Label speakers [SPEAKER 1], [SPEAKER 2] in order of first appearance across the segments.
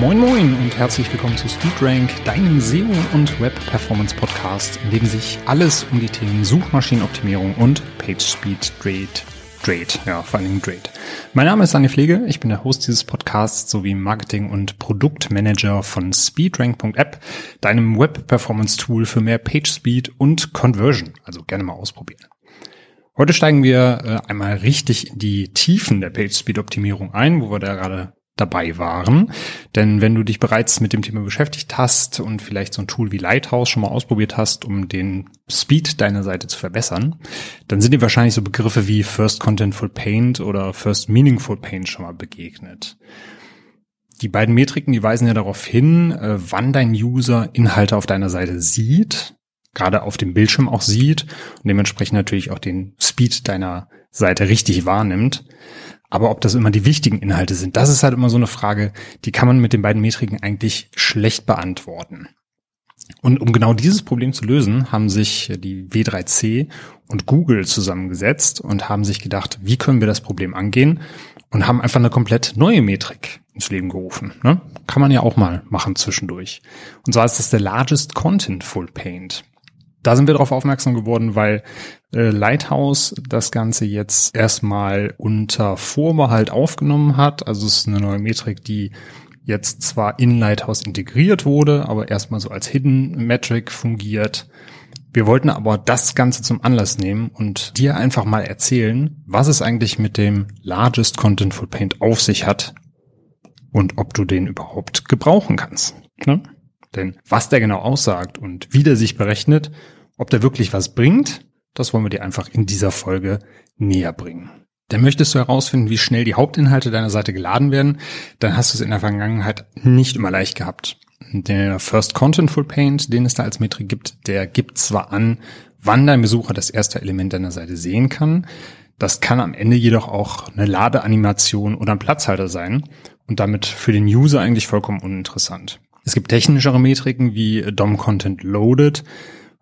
[SPEAKER 1] Moin Moin und herzlich willkommen zu SpeedRank, deinem SEO und Web Performance Podcast, in dem sich alles um die Themen Suchmaschinenoptimierung und PageSpeed dreht. Dreht, ja, vor allem dreht. Mein Name ist Daniel Pflege, ich bin der Host dieses Podcasts sowie Marketing- und Produktmanager von SpeedRank.app, deinem Web Performance Tool für mehr PageSpeed und Conversion. Also gerne mal ausprobieren. Heute steigen wir äh, einmal richtig in die Tiefen der PageSpeed-Optimierung ein, wo wir da gerade dabei waren. Denn wenn du dich bereits mit dem Thema beschäftigt hast und vielleicht so ein Tool wie Lighthouse schon mal ausprobiert hast, um den Speed deiner Seite zu verbessern, dann sind dir wahrscheinlich so Begriffe wie First Contentful Paint oder First Meaningful Paint schon mal begegnet. Die beiden Metriken, die weisen ja darauf hin, äh, wann dein User Inhalte auf deiner Seite sieht, gerade auf dem Bildschirm auch sieht und dementsprechend natürlich auch den Speed deiner Seite richtig wahrnimmt. Aber ob das immer die wichtigen Inhalte sind, das ist halt immer so eine Frage, die kann man mit den beiden Metriken eigentlich schlecht beantworten. Und um genau dieses Problem zu lösen, haben sich die W3C und Google zusammengesetzt und haben sich gedacht, wie können wir das Problem angehen und haben einfach eine komplett neue Metrik ins Leben gerufen. Ne? Kann man ja auch mal machen zwischendurch. Und zwar ist das der Largest Contentful Paint. Da sind wir darauf aufmerksam geworden, weil äh, Lighthouse das Ganze jetzt erstmal unter Vorbehalt aufgenommen hat. Also es ist eine neue Metrik, die jetzt zwar in Lighthouse integriert wurde, aber erstmal so als Hidden Metric fungiert. Wir wollten aber das Ganze zum Anlass nehmen und dir einfach mal erzählen, was es eigentlich mit dem Largest Contentful Paint auf sich hat und ob du den überhaupt gebrauchen kannst. Ne? Denn was der genau aussagt und wie der sich berechnet, ob der wirklich was bringt, das wollen wir dir einfach in dieser Folge näher bringen. Denn möchtest du herausfinden, wie schnell die Hauptinhalte deiner Seite geladen werden, dann hast du es in der Vergangenheit nicht immer leicht gehabt. Der First Contentful Paint, den es da als Metrik gibt, der gibt zwar an, wann dein Besucher das erste Element deiner Seite sehen kann. Das kann am Ende jedoch auch eine Ladeanimation oder ein Platzhalter sein und damit für den User eigentlich vollkommen uninteressant. Es gibt technischere Metriken wie DOM Content Loaded,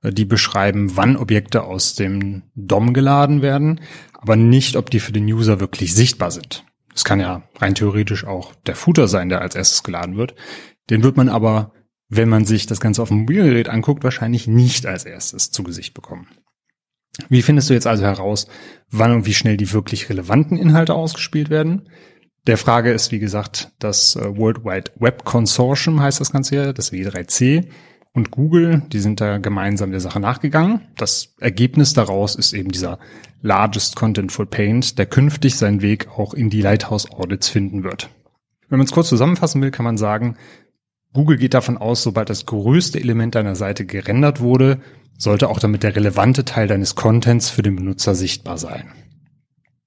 [SPEAKER 1] äh, die beschreiben, wann Objekte aus dem DOM geladen werden, aber nicht, ob die für den User wirklich sichtbar sind. Es kann ja rein theoretisch auch der Footer sein, der als erstes geladen wird. Den wird man aber, wenn man sich das Ganze auf dem Mobilgerät anguckt, wahrscheinlich nicht als erstes zu Gesicht bekommen. Wie findest du jetzt also heraus, wann und wie schnell die wirklich relevanten Inhalte ausgespielt werden? Der Frage ist, wie gesagt, das äh, World Wide Web Consortium heißt das Ganze hier, das W3C und Google, die sind da gemeinsam der Sache nachgegangen. Das Ergebnis daraus ist eben dieser Largest Contentful Paint, der künftig seinen Weg auch in die Lighthouse Audits finden wird. Wenn man es kurz zusammenfassen will, kann man sagen, Google geht davon aus, sobald das größte Element deiner Seite gerendert wurde, sollte auch damit der relevante Teil deines Contents für den Benutzer sichtbar sein.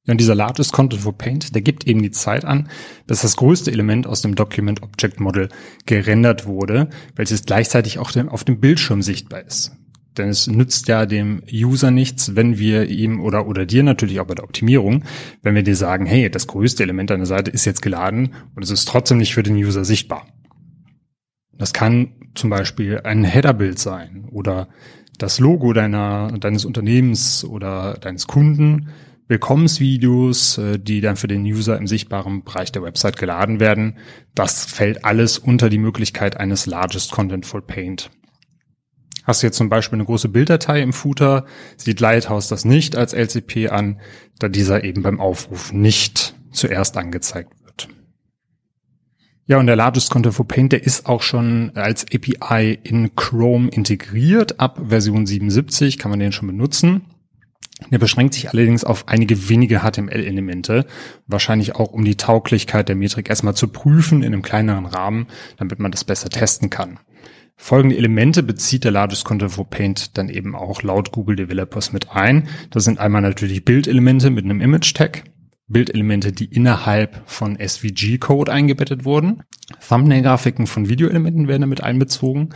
[SPEAKER 1] Ja, und dieser Largest Content for Paint, der gibt eben die Zeit an, dass das größte Element aus dem Document Object Model gerendert wurde, welches gleichzeitig auch auf dem Bildschirm sichtbar ist. Denn es nützt ja dem User nichts, wenn wir ihm oder, oder dir natürlich auch bei der Optimierung, wenn wir dir sagen, hey, das größte Element deiner Seite ist jetzt geladen und es ist trotzdem nicht für den User sichtbar. Das kann zum Beispiel ein Headerbild sein oder das Logo deiner, deines Unternehmens oder deines Kunden Willkommensvideos, äh, die dann für den User im sichtbaren Bereich der Website geladen werden. Das fällt alles unter die Möglichkeit eines Largest Contentful Paint. Hast du jetzt zum Beispiel eine große Bilddatei im Footer, sieht Lighthouse das nicht als LCP an, da dieser eben beim Aufruf nicht zuerst angezeigt wird. Ja, und der Largest Contentful Paint, der ist auch schon als API in Chrome integriert. Ab Version 77 kann man den schon benutzen. Der beschränkt sich allerdings auf einige wenige HTML-Elemente, wahrscheinlich auch um die Tauglichkeit der Metrik erstmal zu prüfen in einem kleineren Rahmen, damit man das besser testen kann. Folgende Elemente bezieht der Largest Content for Paint dann eben auch laut Google Developers mit ein. Das sind einmal natürlich Bildelemente mit einem Image-Tag, Bildelemente, die innerhalb von SVG-Code eingebettet wurden. Thumbnail-Grafiken von Videoelementen werden damit einbezogen.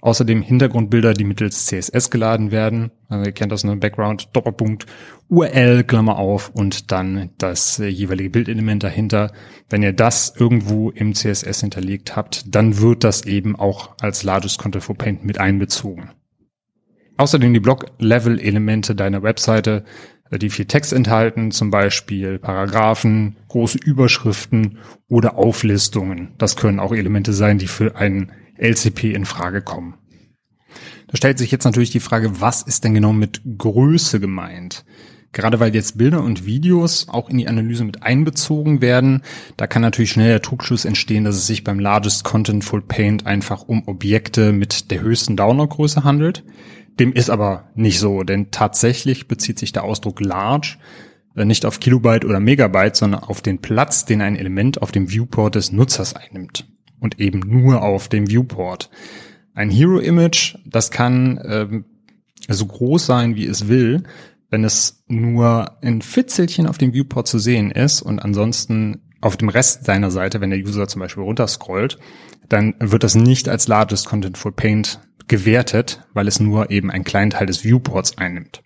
[SPEAKER 1] Außerdem Hintergrundbilder, die mittels CSS geladen werden. Also ihr kennt das, ne? Background, Doppelpunkt, URL, Klammer auf und dann das äh, jeweilige Bildelement dahinter. Wenn ihr das irgendwo im CSS hinterlegt habt, dann wird das eben auch als Largest Content for Paint mit einbezogen. Außerdem die Block-Level-Elemente deiner Webseite äh, die viel Text enthalten, zum Beispiel Paragraphen, große Überschriften oder Auflistungen. Das können auch Elemente sein, die für einen LCP in Frage kommen. Da stellt sich jetzt natürlich die Frage, was ist denn genau mit Größe gemeint? Gerade weil jetzt Bilder und Videos auch in die Analyse mit einbezogen werden, da kann natürlich schnell der Trugschluss entstehen, dass es sich beim Largest Contentful Paint einfach um Objekte mit der höchsten Downloadgröße handelt. Dem ist aber nicht so, denn tatsächlich bezieht sich der Ausdruck large äh, nicht auf Kilobyte oder Megabyte, sondern auf den Platz, den ein Element auf dem Viewport des Nutzers einnimmt. Und eben nur auf dem Viewport. Ein Hero-Image, das kann ähm, so groß sein, wie es will, wenn es nur ein Fitzelchen auf dem Viewport zu sehen ist und ansonsten auf dem Rest seiner Seite, wenn der User zum Beispiel runterscrollt, dann wird das nicht als Largest Contentful Paint gewertet, weil es nur eben einen kleinen Teil des Viewports einnimmt.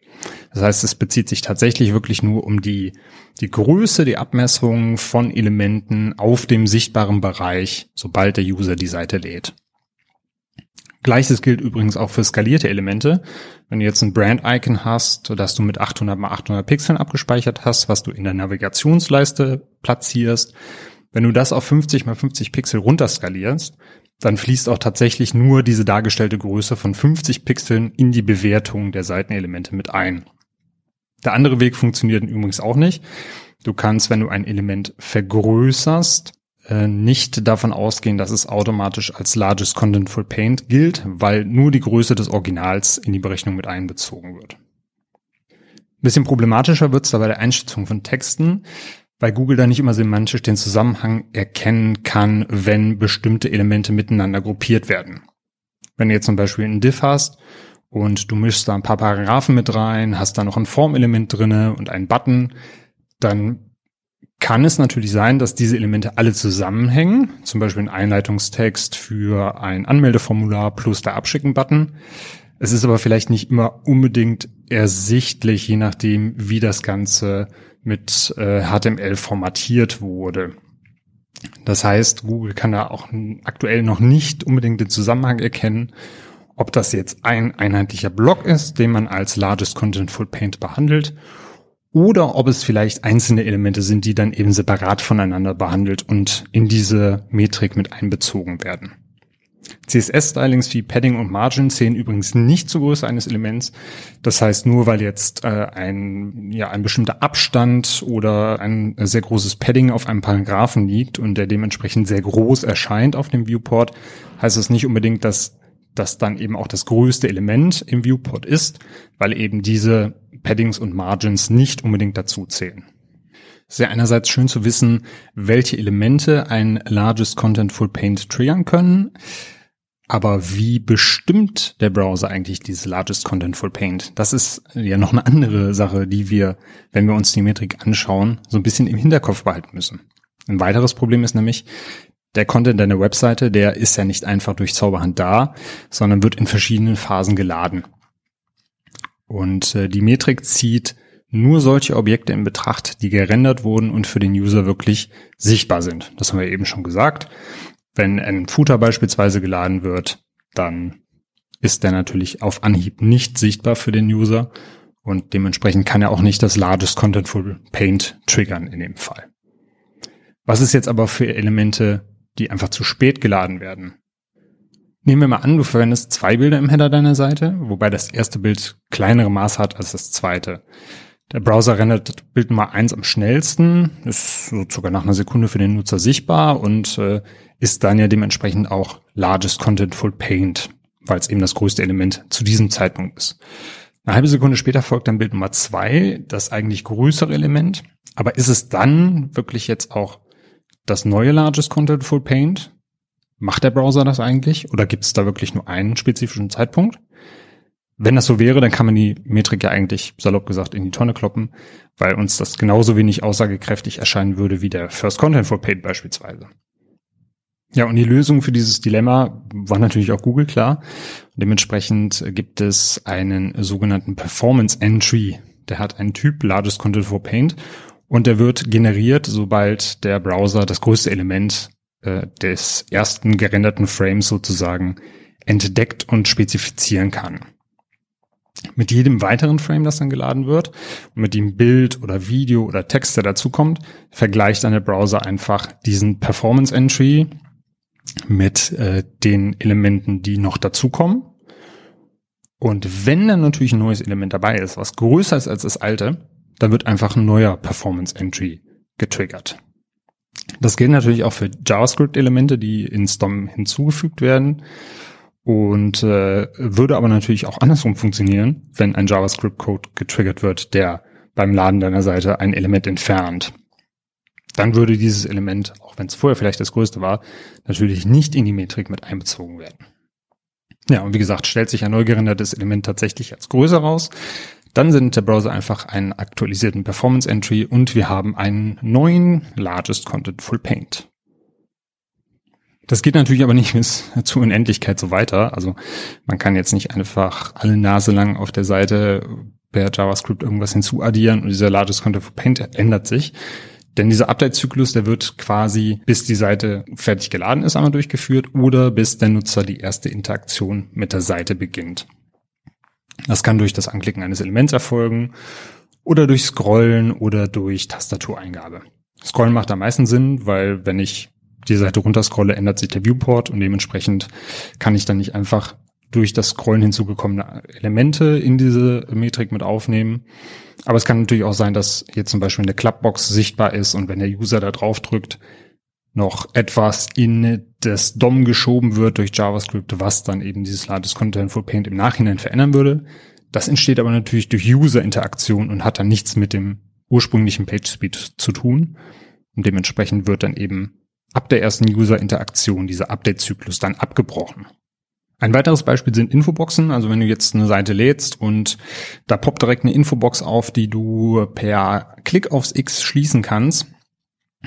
[SPEAKER 1] Das heißt, es bezieht sich tatsächlich wirklich nur um die, die Größe, die Abmessung von Elementen auf dem sichtbaren Bereich, sobald der User die Seite lädt. Gleiches gilt übrigens auch für skalierte Elemente. Wenn du jetzt ein Brand-Icon hast, das du mit 800 mal 800 Pixeln abgespeichert hast, was du in der Navigationsleiste platzierst, wenn du das auf 50 mal 50 Pixel runterskalierst, dann fließt auch tatsächlich nur diese dargestellte Größe von 50 Pixeln in die Bewertung der Seitenelemente mit ein. Der andere Weg funktioniert übrigens auch nicht. Du kannst, wenn du ein Element vergrößerst, äh, nicht davon ausgehen, dass es automatisch als Largest Contentful Paint gilt, weil nur die Größe des Originals in die Berechnung mit einbezogen wird. Ein bisschen problematischer wird es da bei der Einschätzung von Texten weil Google da nicht immer semantisch den Zusammenhang erkennen kann, wenn bestimmte Elemente miteinander gruppiert werden. Wenn du jetzt zum Beispiel einen Diff hast und du mischst da ein paar Paragraphen mit rein, hast da noch ein Formelement drinne und einen Button, dann kann es natürlich sein, dass diese Elemente alle zusammenhängen, zum Beispiel ein Einleitungstext für ein Anmeldeformular plus der Abschicken-Button. Es ist aber vielleicht nicht immer unbedingt ersichtlich, je nachdem, wie das Ganze mit äh, HTML formatiert wurde. Das heißt, Google kann da auch aktuell noch nicht unbedingt den Zusammenhang erkennen, ob das jetzt ein einheitlicher Block ist, den man als Largest Contentful Paint behandelt, oder ob es vielleicht einzelne Elemente sind, die dann eben separat voneinander behandelt und in diese Metrik mit einbezogen werden. CSS-Stylings wie Padding und Margin zählen übrigens nicht zur Größe eines Elements. Das heißt, nur weil jetzt äh, ein, ja, ein bestimmter Abstand oder ein sehr großes Padding auf einem Paragraphen liegt und der dementsprechend sehr groß erscheint auf dem Viewport, heißt es nicht unbedingt, dass das dann eben auch das größte Element im Viewport ist, weil eben diese Paddings und Margins nicht unbedingt dazu zählen. Es ist ja einerseits schön zu wissen, welche Elemente ein Largest Contentful Paint triggern können. Aber wie bestimmt der Browser eigentlich dieses Largest Contentful Paint? Das ist ja noch eine andere Sache, die wir, wenn wir uns die Metrik anschauen, so ein bisschen im Hinterkopf behalten müssen. Ein weiteres Problem ist nämlich, der Content deiner Webseite, der ist ja nicht einfach durch Zauberhand da, sondern wird in verschiedenen Phasen geladen. Und äh, die Metrik zieht nur solche Objekte in Betracht, die gerendert wurden und für den User wirklich sichtbar sind. Das haben wir eben schon gesagt. Wenn ein Footer beispielsweise geladen wird, dann ist der natürlich auf Anhieb nicht sichtbar für den User und dementsprechend kann er auch nicht das Largest Contentful Paint triggern in dem Fall. Was ist jetzt aber für Elemente, die einfach zu spät geladen werden? Nehmen wir mal an, du verwendest zwei Bilder im Header deiner Seite, wobei das erste Bild kleinere Maß hat als das zweite. Der Browser rendert Bild Nummer eins am schnellsten, ist so sogar nach einer Sekunde für den Nutzer sichtbar und äh, ist dann ja dementsprechend auch Largest Contentful Paint, weil es eben das größte Element zu diesem Zeitpunkt ist. Eine halbe Sekunde später folgt dann Bild Nummer zwei, das eigentlich größere Element. Aber ist es dann wirklich jetzt auch das neue Largest Contentful Paint? Macht der Browser das eigentlich? Oder gibt es da wirklich nur einen spezifischen Zeitpunkt? Wenn das so wäre, dann kann man die Metrik ja eigentlich salopp gesagt in die Tonne kloppen, weil uns das genauso wenig aussagekräftig erscheinen würde wie der First Content for Paid beispielsweise. Ja, und die Lösung für dieses Dilemma war natürlich auch Google klar. Dementsprechend gibt es einen sogenannten Performance Entry. Der hat einen Typ Largest Content for Paint und der wird generiert, sobald der Browser das größte Element äh, des ersten gerenderten Frames sozusagen entdeckt und spezifizieren kann. Mit jedem weiteren Frame, das dann geladen wird und mit dem Bild oder Video oder Text, der dazukommt, vergleicht dann der Browser einfach diesen Performance Entry mit äh, den Elementen, die noch dazukommen. Und wenn dann natürlich ein neues Element dabei ist, was größer ist als das alte, dann wird einfach ein neuer Performance Entry getriggert. Das gilt natürlich auch für JavaScript-Elemente, die in STOM hinzugefügt werden und äh, würde aber natürlich auch andersrum funktionieren, wenn ein JavaScript-Code getriggert wird, der beim Laden deiner Seite ein Element entfernt. Dann würde dieses Element, auch wenn es vorher vielleicht das größte war, natürlich nicht in die Metrik mit einbezogen werden. Ja, und wie gesagt, stellt sich ein neu gerendertes Element tatsächlich als größer raus, dann sendet der Browser einfach einen aktualisierten Performance Entry und wir haben einen neuen Largest Contentful Paint. Das geht natürlich aber nicht bis zur Unendlichkeit so weiter. Also man kann jetzt nicht einfach alle Nase lang auf der Seite per JavaScript irgendwas hinzuaddieren und dieser Largest Contentful Paint ändert sich. Denn dieser Update-Zyklus, der wird quasi, bis die Seite fertig geladen ist, einmal durchgeführt oder bis der Nutzer die erste Interaktion mit der Seite beginnt. Das kann durch das Anklicken eines Elements erfolgen oder durch Scrollen oder durch Tastatureingabe. Scrollen macht am meisten Sinn, weil wenn ich die Seite runterscrolle, ändert sich der Viewport und dementsprechend kann ich dann nicht einfach durch das Scrollen hinzugekommene Elemente in diese Metrik mit aufnehmen. Aber es kann natürlich auch sein, dass jetzt zum Beispiel eine Clubbox sichtbar ist und wenn der User da drauf drückt, noch etwas in das DOM geschoben wird durch JavaScript, was dann eben dieses Largest Contentful Paint im Nachhinein verändern würde. Das entsteht aber natürlich durch User-Interaktion und hat dann nichts mit dem ursprünglichen PageSpeed zu tun. Und dementsprechend wird dann eben ab der ersten User-Interaktion dieser Update-Zyklus dann abgebrochen. Ein weiteres Beispiel sind Infoboxen. Also wenn du jetzt eine Seite lädst und da poppt direkt eine Infobox auf, die du per Klick aufs X schließen kannst,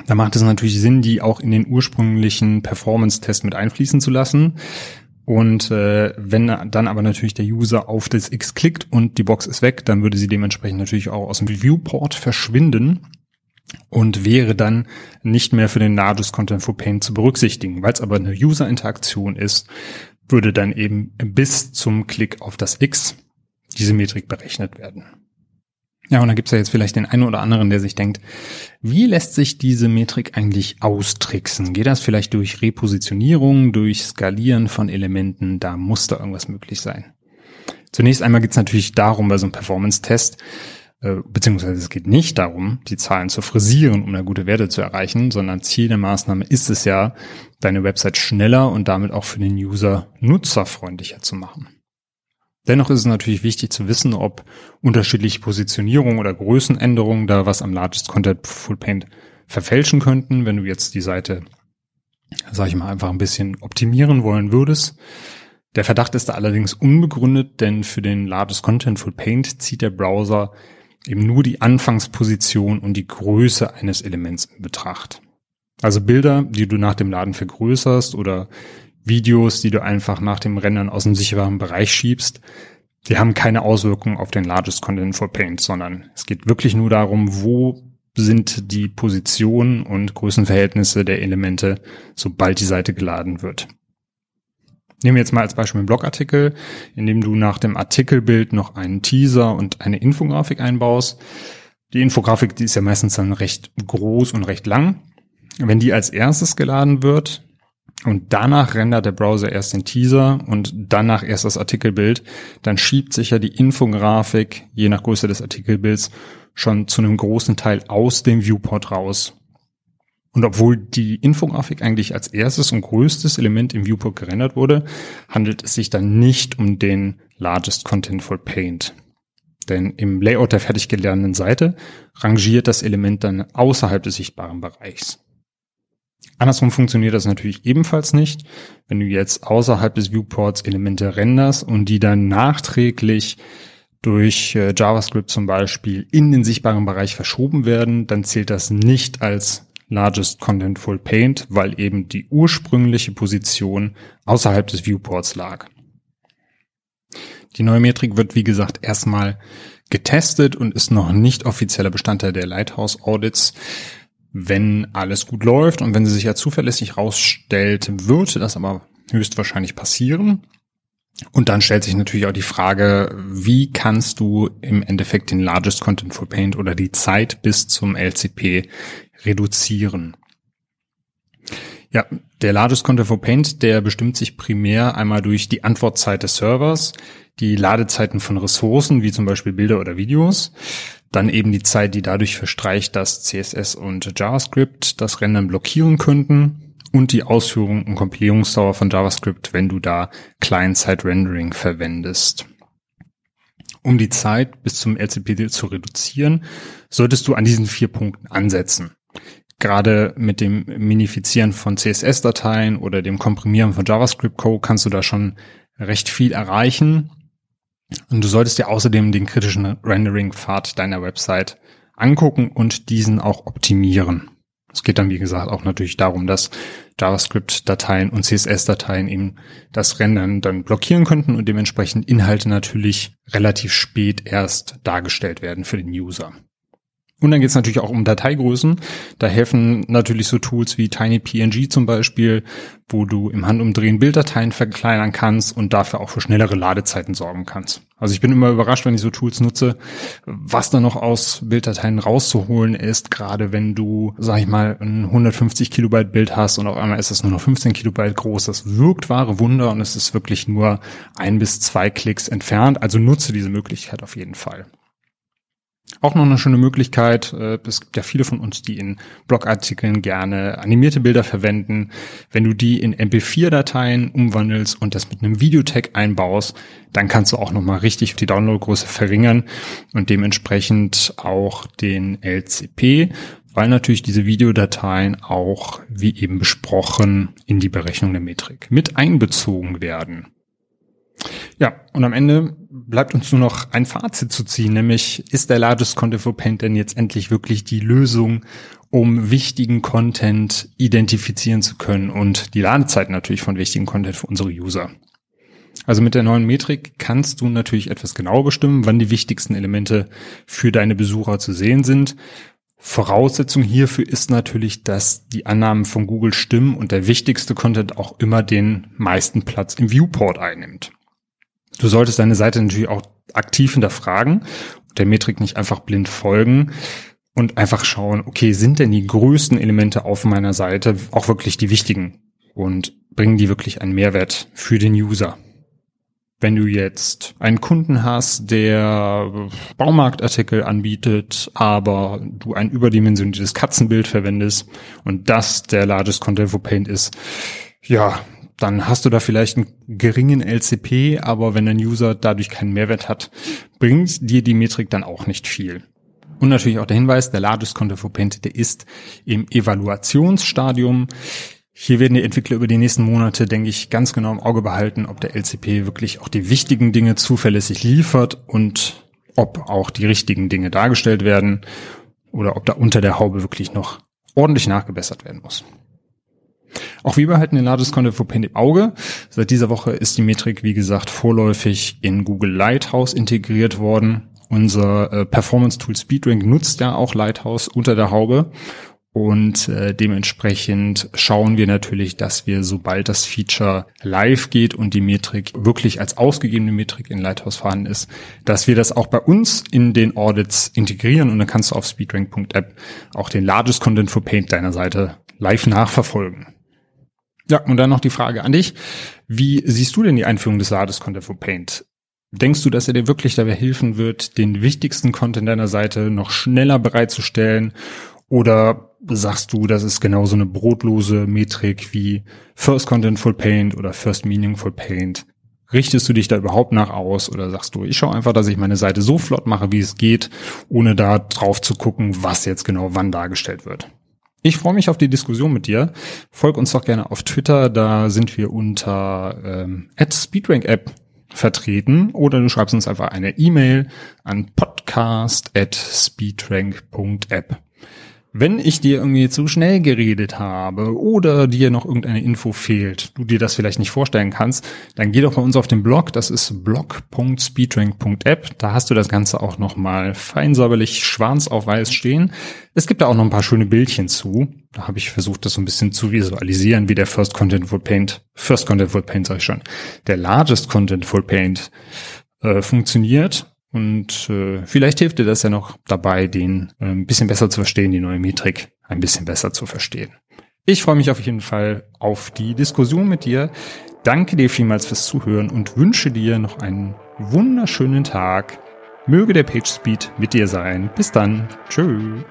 [SPEAKER 1] da macht es natürlich Sinn, die auch in den ursprünglichen Performance-Test mit einfließen zu lassen. Und äh, wenn dann aber natürlich der User auf das X klickt und die Box ist weg, dann würde sie dementsprechend natürlich auch aus dem Viewport verschwinden und wäre dann nicht mehr für den Largest Content for Paint zu berücksichtigen. Weil es aber eine User-Interaktion ist, würde dann eben bis zum Klick auf das X diese Metrik berechnet werden. Ja, und da gibt's ja jetzt vielleicht den einen oder anderen, der sich denkt, wie lässt sich diese Metrik eigentlich austricksen? Geht das vielleicht durch Repositionierung, durch Skalieren von Elementen? Da muss da irgendwas möglich sein. Zunächst einmal geht's natürlich darum, bei so einem Performance-Test, beziehungsweise es geht nicht darum, die Zahlen zu frisieren, um eine gute Werte zu erreichen, sondern Ziel der Maßnahme ist es ja, deine Website schneller und damit auch für den User nutzerfreundlicher zu machen. Dennoch ist es natürlich wichtig zu wissen, ob unterschiedliche Positionierungen oder Größenänderungen da was am Largest Content Full Paint verfälschen könnten, wenn du jetzt die Seite, sag ich mal, einfach ein bisschen optimieren wollen würdest. Der Verdacht ist da allerdings unbegründet, denn für den Largest Content Full Paint zieht der Browser eben nur die Anfangsposition und die Größe eines Elements in Betracht. Also Bilder, die du nach dem Laden vergrößerst oder Videos, die du einfach nach dem Rendern aus dem sicheren Bereich schiebst, die haben keine Auswirkungen auf den Largest Content for Paint, sondern es geht wirklich nur darum, wo sind die Positionen und Größenverhältnisse der Elemente, sobald die Seite geladen wird. Nehmen wir jetzt mal als Beispiel einen Blogartikel, in dem du nach dem Artikelbild noch einen Teaser und eine Infografik einbaust. Die Infografik, die ist ja meistens dann recht groß und recht lang. Wenn die als erstes geladen wird, und danach rendert der Browser erst den Teaser und danach erst das Artikelbild, dann schiebt sich ja die Infografik, je nach Größe des Artikelbilds, schon zu einem großen Teil aus dem Viewport raus. Und obwohl die Infografik eigentlich als erstes und größtes Element im Viewport gerendert wurde, handelt es sich dann nicht um den Largest Contentful Paint. Denn im Layout der fertig gelernten Seite rangiert das Element dann außerhalb des sichtbaren Bereichs. Andersrum funktioniert das natürlich ebenfalls nicht. Wenn du jetzt außerhalb des Viewports Elemente renderst und die dann nachträglich durch äh, JavaScript zum Beispiel in den sichtbaren Bereich verschoben werden, dann zählt das nicht als Largest Contentful Paint, weil eben die ursprüngliche Position außerhalb des Viewports lag. Die neue Metrik wird, wie gesagt, erstmal getestet und ist noch nicht offizieller Bestandteil der Lighthouse Audits. Wenn alles gut läuft und wenn sie sich ja zuverlässig rausstellt, wird das aber höchstwahrscheinlich passieren. Und dann stellt sich natürlich auch die Frage, wie kannst du im Endeffekt den Largest Contentful Paint oder die Zeit bis zum LCP reduzieren? Ja, der Largest Contentful Paint, der bestimmt sich primär einmal durch die Antwortzeit des Servers, die Ladezeiten von Ressourcen, wie zum Beispiel Bilder oder Videos, dann eben die Zeit, die dadurch verstreicht, dass CSS und JavaScript das Rendern blockieren könnten und die Ausführung und Kompilierungsdauer von JavaScript, wenn du da Client-Side-Rendering verwendest. Um die Zeit bis zum LCP zu reduzieren, solltest du an diesen vier Punkten ansetzen. Gerade mit dem Minifizieren von CSS-Dateien oder dem Komprimieren von JavaScript-Code kannst du da schon recht viel erreichen. Und du solltest dir außerdem den kritischen Rendering-Pfad deiner Website angucken und diesen auch optimieren. Es geht dann, wie gesagt, auch natürlich darum, dass JavaScript-Dateien und CSS-Dateien eben das Rendern dann blockieren könnten und dementsprechend Inhalte natürlich relativ spät erst dargestellt werden für den User. Und dann geht es natürlich auch um Dateigrößen. Da helfen natürlich so Tools wie TinyPNG zum Beispiel, wo du im Handumdrehen Bilddateien verkleinern kannst und dafür auch für schnellere Ladezeiten sorgen kannst. Also ich bin immer überrascht, wenn ich so Tools nutze, was da noch aus Bilddateien rauszuholen ist, gerade wenn du, sag ich mal, ein 150 Kilobyte Bild hast und auf einmal ist es nur noch 15 Kilobyte groß. Das wirkt wahre Wunder und es ist wirklich nur ein bis zwei Klicks entfernt. Also nutze diese Möglichkeit auf jeden Fall. Auch noch eine schöne Möglichkeit, äh, es gibt ja viele von uns, die in Blogartikeln gerne animierte Bilder verwenden. Wenn du die in MP4-Dateien umwandelst und das mit einem Videotag einbaust, dann kannst du auch nochmal richtig die Downloadgröße verringern und dementsprechend auch den LCP, weil natürlich diese Videodateien auch, wie eben besprochen, in die Berechnung der Metrik mit einbezogen werden. Ja, und am Ende bleibt uns nur noch ein Fazit zu ziehen, nämlich ist der Largest Content for Paint denn jetzt endlich wirklich die Lösung, um wichtigen Content identifizieren zu können und die Ladezeit natürlich von wichtigen Content für unsere User. Also mit der neuen Metrik kannst du natürlich etwas genauer bestimmen, wann die wichtigsten Elemente für deine Besucher zu sehen sind. Voraussetzung hierfür ist natürlich, dass die Annahmen von Google stimmen und der wichtigste Content auch immer den meisten Platz im Viewport einnimmt. Du solltest deine Seite natürlich auch aktiv hinterfragen und der Metrik nicht einfach blind folgen und einfach schauen, okay, sind denn die größten Elemente auf meiner Seite auch wirklich die wichtigen und bringen die wirklich einen Mehrwert für den User? Wenn du jetzt einen Kunden hast, der Baumarktartikel anbietet, aber du ein überdimensioniertes Katzenbild verwendest und das der Largest Content for Paint ist, ja, dann hast du da vielleicht einen geringen LCP, aber wenn ein User dadurch keinen Mehrwert hat, bringt dir die Metrik dann auch nicht viel. Und natürlich auch der Hinweis, der Largest Content for Paint, der ist im Evaluationsstadium. Hier werden die Entwickler über die nächsten Monate, denke ich, ganz genau im Auge behalten, ob der LCP wirklich auch die wichtigen Dinge zuverlässig liefert und ob auch die richtigen Dinge dargestellt werden oder ob da unter der Haube wirklich noch ordentlich nachgebessert werden muss. Auch wir behalten den Largest Content for Paint im Auge. Seit dieser Woche ist die Metrik, wie gesagt, vorläufig in Google Lighthouse integriert worden. Unser äh, Performance Tool SpeedRank nutzt ja auch Lighthouse unter der Haube. Und äh, dementsprechend schauen wir natürlich, dass wir, sobald das Feature live geht und die Metrik wirklich als ausgegebene Metrik in Lighthouse vorhanden ist, dass wir das auch bei uns in den Audits integrieren und dann kannst du auf speedrank.app auch den Largest Content for Paint deiner Seite live nachverfolgen. Ja, und dann noch die Frage an dich. Wie siehst du denn die Einführung des Lades Content for Paint? Denkst du, dass er dir wirklich dabei helfen wird, den wichtigsten Content deiner Seite noch schneller bereitzustellen? Oder sagst du, das ist genauso eine brotlose Metrik wie First Content Full Paint oder First Meaningful Paint? Richtest du dich da überhaupt nach aus oder sagst du, ich schaue einfach, dass ich meine Seite so flott mache, wie es geht, ohne da drauf zu gucken, was jetzt genau wann dargestellt wird? Ich freue mich auf die Diskussion mit dir. Folg uns doch gerne auf Twitter, da sind wir unter ähm, @speedrank-app vertreten oder du schreibst uns einfach eine E-Mail an podcast@speedrank.app. Wenn ich dir irgendwie zu schnell geredet habe oder dir noch irgendeine Info fehlt, du dir das vielleicht nicht vorstellen kannst, dann geh doch bei uns auf den Blog. Das ist blog.speedrank.app. Da hast du das Ganze auch nochmal fein säuberlich schwarz auf weiß stehen. Es gibt da auch noch ein paar schöne Bildchen zu. da habe ich versucht, das so ein bisschen zu visualisieren, wie der First Contentful Paint, First Contentful Paint sage ich schon, der Largest Contentful Paint äh, funktioniert. Und äh, vielleicht hilft dir das ja noch dabei, den äh, ein bisschen besser zu verstehen, die neue Metrik ein bisschen besser zu verstehen. Ich freue mich auf jeden Fall auf die Diskussion mit dir. Danke dir vielmals fürs Zuhören und wünsche dir noch einen wunderschönen Tag. Möge der PageSpeed mit dir sein. Bis dann. Tschüss.